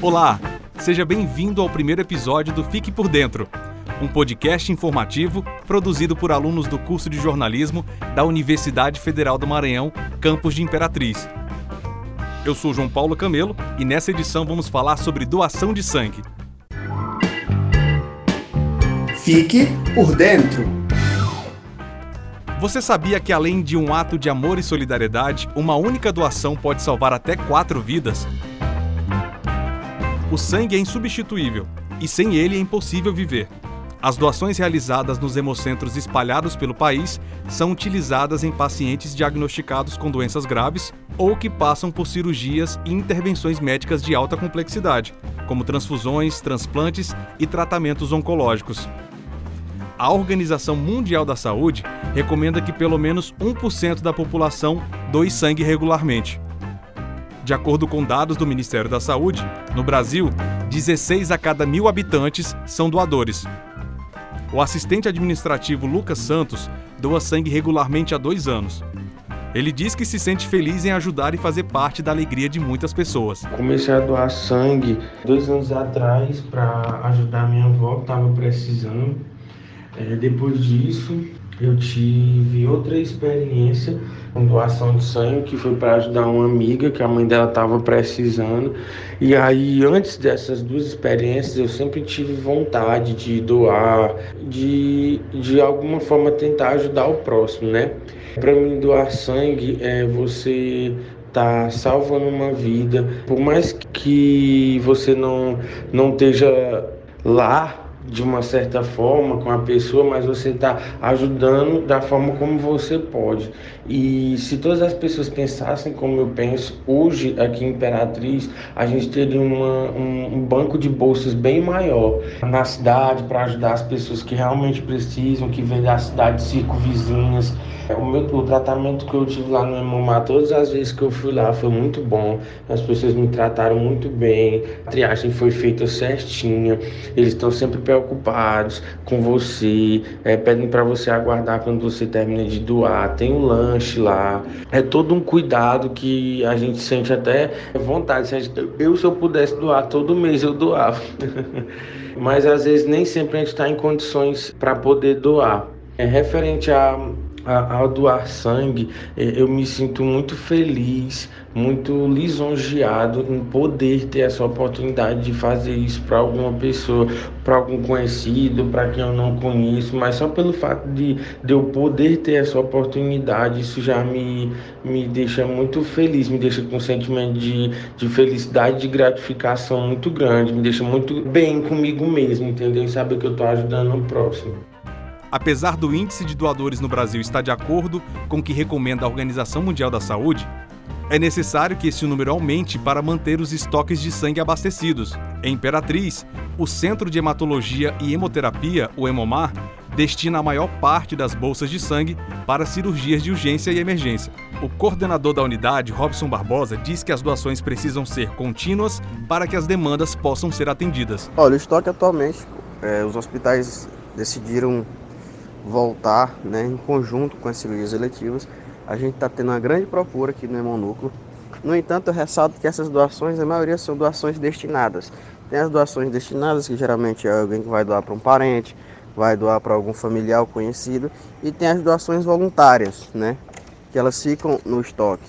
Olá, seja bem-vindo ao primeiro episódio do Fique por Dentro, um podcast informativo produzido por alunos do curso de jornalismo da Universidade Federal do Maranhão, campus de Imperatriz. Eu sou João Paulo Camelo e nessa edição vamos falar sobre doação de sangue. Fique por dentro. Você sabia que além de um ato de amor e solidariedade, uma única doação pode salvar até quatro vidas? O sangue é insubstituível e sem ele é impossível viver. As doações realizadas nos hemocentros espalhados pelo país são utilizadas em pacientes diagnosticados com doenças graves ou que passam por cirurgias e intervenções médicas de alta complexidade, como transfusões, transplantes e tratamentos oncológicos. A Organização Mundial da Saúde recomenda que pelo menos 1% da população doe sangue regularmente. De acordo com dados do Ministério da Saúde, no Brasil, 16 a cada mil habitantes são doadores. O assistente administrativo Lucas Santos doa sangue regularmente há dois anos. Ele diz que se sente feliz em ajudar e fazer parte da alegria de muitas pessoas. Comecei a doar sangue dois anos atrás para ajudar minha avó que estava precisando. É, depois disso, eu tive outra experiência com doação de sangue, que foi para ajudar uma amiga que a mãe dela estava precisando. E aí, antes dessas duas experiências, eu sempre tive vontade de doar, de de alguma forma tentar ajudar o próximo, né? Para mim, doar sangue é você tá salvando uma vida, por mais que você não não esteja lá de uma certa forma com a pessoa, mas você está ajudando da forma como você pode. E se todas as pessoas pensassem como eu penso, hoje aqui em Imperatriz, a gente teria uma, um, um banco de bolsas bem maior na cidade para ajudar as pessoas que realmente precisam, que vêm da cidade circunvizinhas. O, meu, o tratamento que eu tive lá no Hemomar, todas as vezes que eu fui lá, foi muito bom. As pessoas me trataram muito bem, a triagem foi feita certinha, eles estão sempre preocupados com você, é, pedem para você aguardar quando você termina de doar, tem um lanche lá. É todo um cuidado que a gente sente até vontade. Eu, se eu pudesse doar todo mês, eu doava. Mas às vezes nem sempre a gente está em condições para poder doar. É referente a ao doar sangue, é, eu me sinto muito feliz, muito lisonjeado em poder ter essa oportunidade de fazer isso para alguma pessoa, para algum conhecido, para quem eu não conheço, mas só pelo fato de, de eu poder ter essa oportunidade, isso já me, me deixa muito feliz, me deixa com um sentimento de, de felicidade, de gratificação muito grande, me deixa muito bem comigo mesmo, entendeu? E saber que eu estou ajudando o próximo. Apesar do índice de doadores no Brasil estar de acordo com o que recomenda a Organização Mundial da Saúde, é necessário que esse número aumente para manter os estoques de sangue abastecidos. Em Imperatriz, o Centro de Hematologia e Hemoterapia, o Hemomar, destina a maior parte das bolsas de sangue para cirurgias de urgência e emergência. O coordenador da unidade, Robson Barbosa, diz que as doações precisam ser contínuas para que as demandas possam ser atendidas. Olha, o estoque atualmente, é, os hospitais decidiram voltar né, em conjunto com as cirurgias eletivas. A gente está tendo uma grande procura aqui no Hemonúcleo. No entanto, eu ressalto que essas doações, a maioria são doações destinadas. Tem as doações destinadas, que geralmente é alguém que vai doar para um parente, vai doar para algum familiar ou conhecido, e tem as doações voluntárias, né? Que elas ficam no estoque.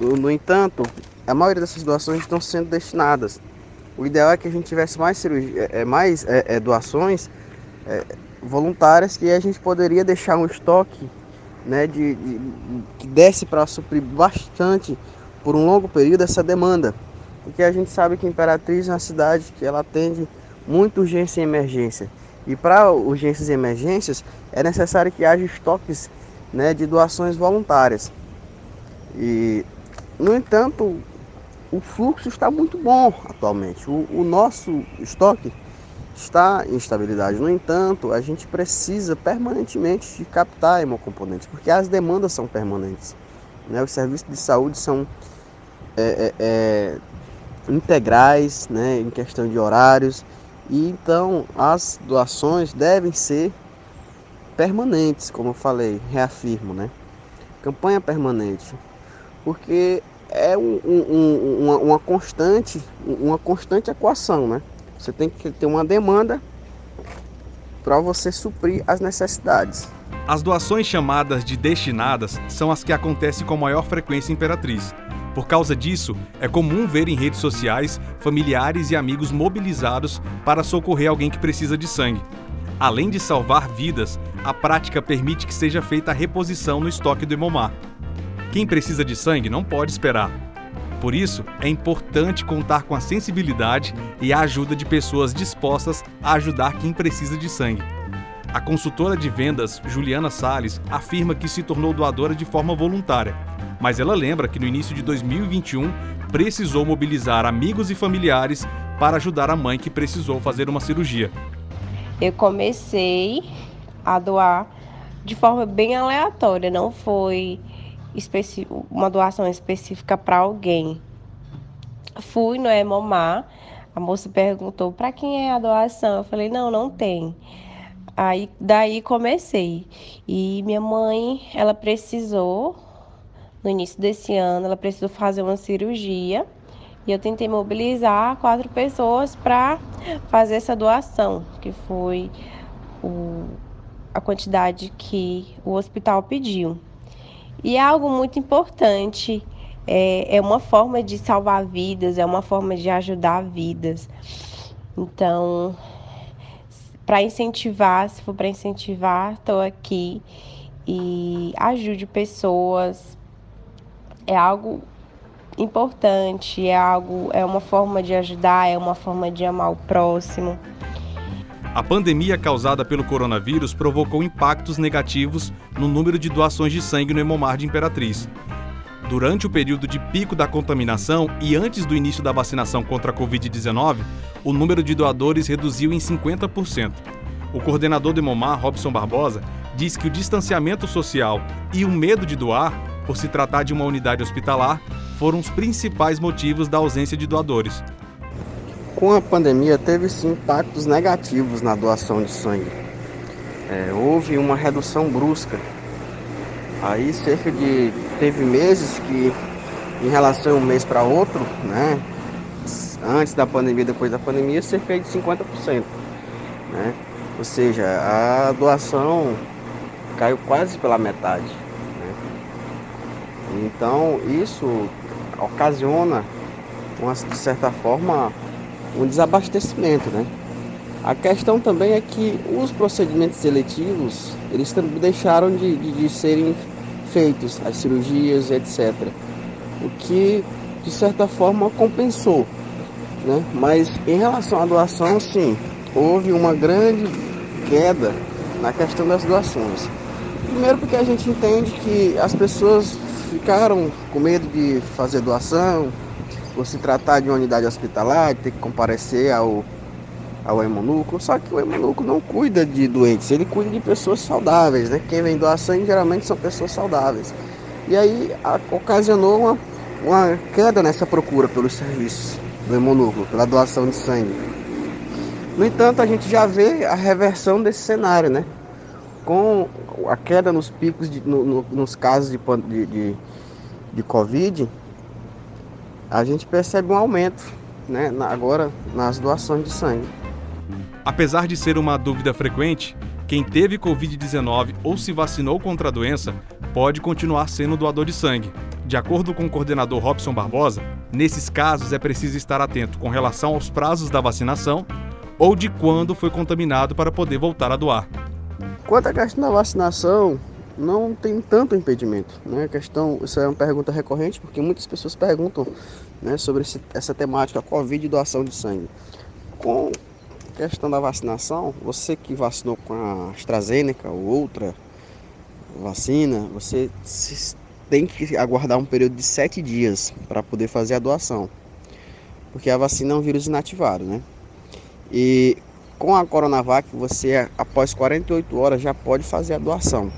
No entanto, a maioria dessas doações estão sendo destinadas. O ideal é que a gente tivesse mais, cirurgia, é, mais é, é, doações é, voluntárias que a gente poderia deixar um estoque né, de, de que desse para suprir bastante por um longo período essa demanda. Porque a gente sabe que Imperatriz é uma cidade que ela atende muito urgência e emergência. E para urgências e emergências é necessário que haja estoques né, de doações voluntárias. E, no entanto, o fluxo está muito bom atualmente. O, o nosso estoque está em estabilidade. No entanto, a gente precisa permanentemente de captar hemocomponentes, porque as demandas são permanentes. Né? Os serviços de saúde são é, é, é, integrais né? em questão de horários, e então as doações devem ser permanentes, como eu falei, reafirmo, né? Campanha permanente, porque é um, um, uma, uma, constante, uma constante equação, né? Você tem que ter uma demanda para você suprir as necessidades. As doações chamadas de destinadas são as que acontecem com maior frequência em Imperatriz. Por causa disso, é comum ver em redes sociais familiares e amigos mobilizados para socorrer alguém que precisa de sangue. Além de salvar vidas, a prática permite que seja feita a reposição no estoque do Hemomar. Quem precisa de sangue não pode esperar. Por isso, é importante contar com a sensibilidade e a ajuda de pessoas dispostas a ajudar quem precisa de sangue. A consultora de vendas Juliana Sales afirma que se tornou doadora de forma voluntária, mas ela lembra que no início de 2021 precisou mobilizar amigos e familiares para ajudar a mãe que precisou fazer uma cirurgia. Eu comecei a doar de forma bem aleatória, não foi uma doação específica para alguém. Fui no Hemomar, a moça perguntou para quem é a doação. Eu falei: "Não, não tem". Aí daí comecei. E minha mãe, ela precisou no início desse ano, ela precisou fazer uma cirurgia. E eu tentei mobilizar quatro pessoas para fazer essa doação, que foi o, a quantidade que o hospital pediu. E é algo muito importante, é, é uma forma de salvar vidas, é uma forma de ajudar vidas. Então, para incentivar, se for para incentivar, estou aqui e ajude pessoas. É algo importante, é algo, é uma forma de ajudar, é uma forma de amar o próximo. A pandemia causada pelo coronavírus provocou impactos negativos no número de doações de sangue no Hemomar de Imperatriz. Durante o período de pico da contaminação e antes do início da vacinação contra a Covid-19, o número de doadores reduziu em 50%. O coordenador do Hemomar, Robson Barbosa, diz que o distanciamento social e o medo de doar, por se tratar de uma unidade hospitalar, foram os principais motivos da ausência de doadores com a pandemia teve sim impactos negativos na doação de sangue. É, houve uma redução brusca. Aí cerca de teve meses que em relação a um mês para outro, né? Antes da pandemia, depois da pandemia, cerca de 50%. Né? Ou seja, a doação caiu quase pela metade. Né? Então isso ocasiona, uma, de certa forma, um desabastecimento, né? A questão também é que os procedimentos seletivos, eles também deixaram de, de, de serem feitos, as cirurgias, etc. O que, de certa forma, compensou, né? Mas em relação à doação, sim, houve uma grande queda na questão das doações. Primeiro porque a gente entende que as pessoas ficaram com medo de fazer doação, por se tratar de uma unidade hospitalar, ter que comparecer ao, ao hemonúcleo. Só que o hemonúcleo não cuida de doentes, ele cuida de pessoas saudáveis, né? Quem vem doar sangue geralmente são pessoas saudáveis. E aí a, ocasionou uma, uma queda nessa procura pelos serviços do hemonúcleo, pela doação de sangue. No entanto, a gente já vê a reversão desse cenário, né? Com a queda nos picos, de, no, no, nos casos de, de, de, de Covid, a gente percebe um aumento né, agora nas doações de sangue. Apesar de ser uma dúvida frequente, quem teve Covid-19 ou se vacinou contra a doença pode continuar sendo doador de sangue. De acordo com o coordenador Robson Barbosa, nesses casos é preciso estar atento com relação aos prazos da vacinação ou de quando foi contaminado para poder voltar a doar. Quanto à questão da vacinação, não tem tanto impedimento. Né? A questão, isso é uma pergunta recorrente, porque muitas pessoas perguntam né, sobre esse, essa temática Covid e doação de sangue. Com questão da vacinação, você que vacinou com a AstraZeneca ou outra vacina, você tem que aguardar um período de sete dias para poder fazer a doação. Porque a vacina é um vírus inativado, né? E com a Coronavac, você após 48 horas já pode fazer a doação.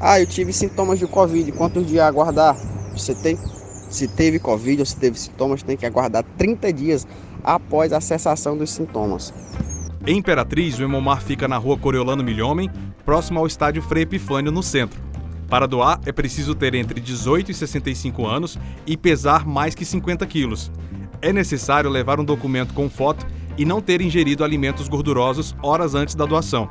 Ah, eu tive sintomas de Covid. Quantos dias aguardar? Você tem, se teve Covid ou se teve sintomas, tem que aguardar 30 dias após a cessação dos sintomas. Em Imperatriz, o Hemomar fica na rua Coriolano Milhomem, próximo ao estádio Frei Epifânio, no centro. Para doar, é preciso ter entre 18 e 65 anos e pesar mais que 50 quilos. É necessário levar um documento com foto e não ter ingerido alimentos gordurosos horas antes da doação.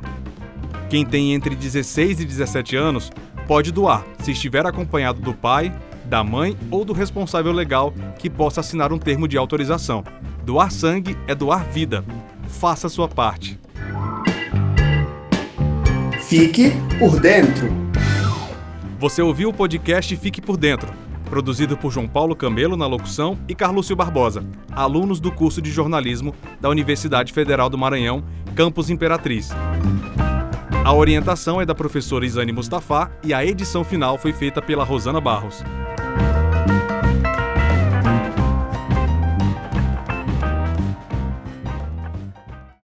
Quem tem entre 16 e 17 anos pode doar, se estiver acompanhado do pai, da mãe ou do responsável legal que possa assinar um termo de autorização. Doar sangue é doar vida. Faça sua parte. Fique por dentro. Você ouviu o podcast Fique por Dentro, produzido por João Paulo Camelo na locução e Carlúcio Barbosa, alunos do curso de jornalismo da Universidade Federal do Maranhão, Campus Imperatriz. A orientação é da professora Isane Mustafa e a edição final foi feita pela Rosana Barros.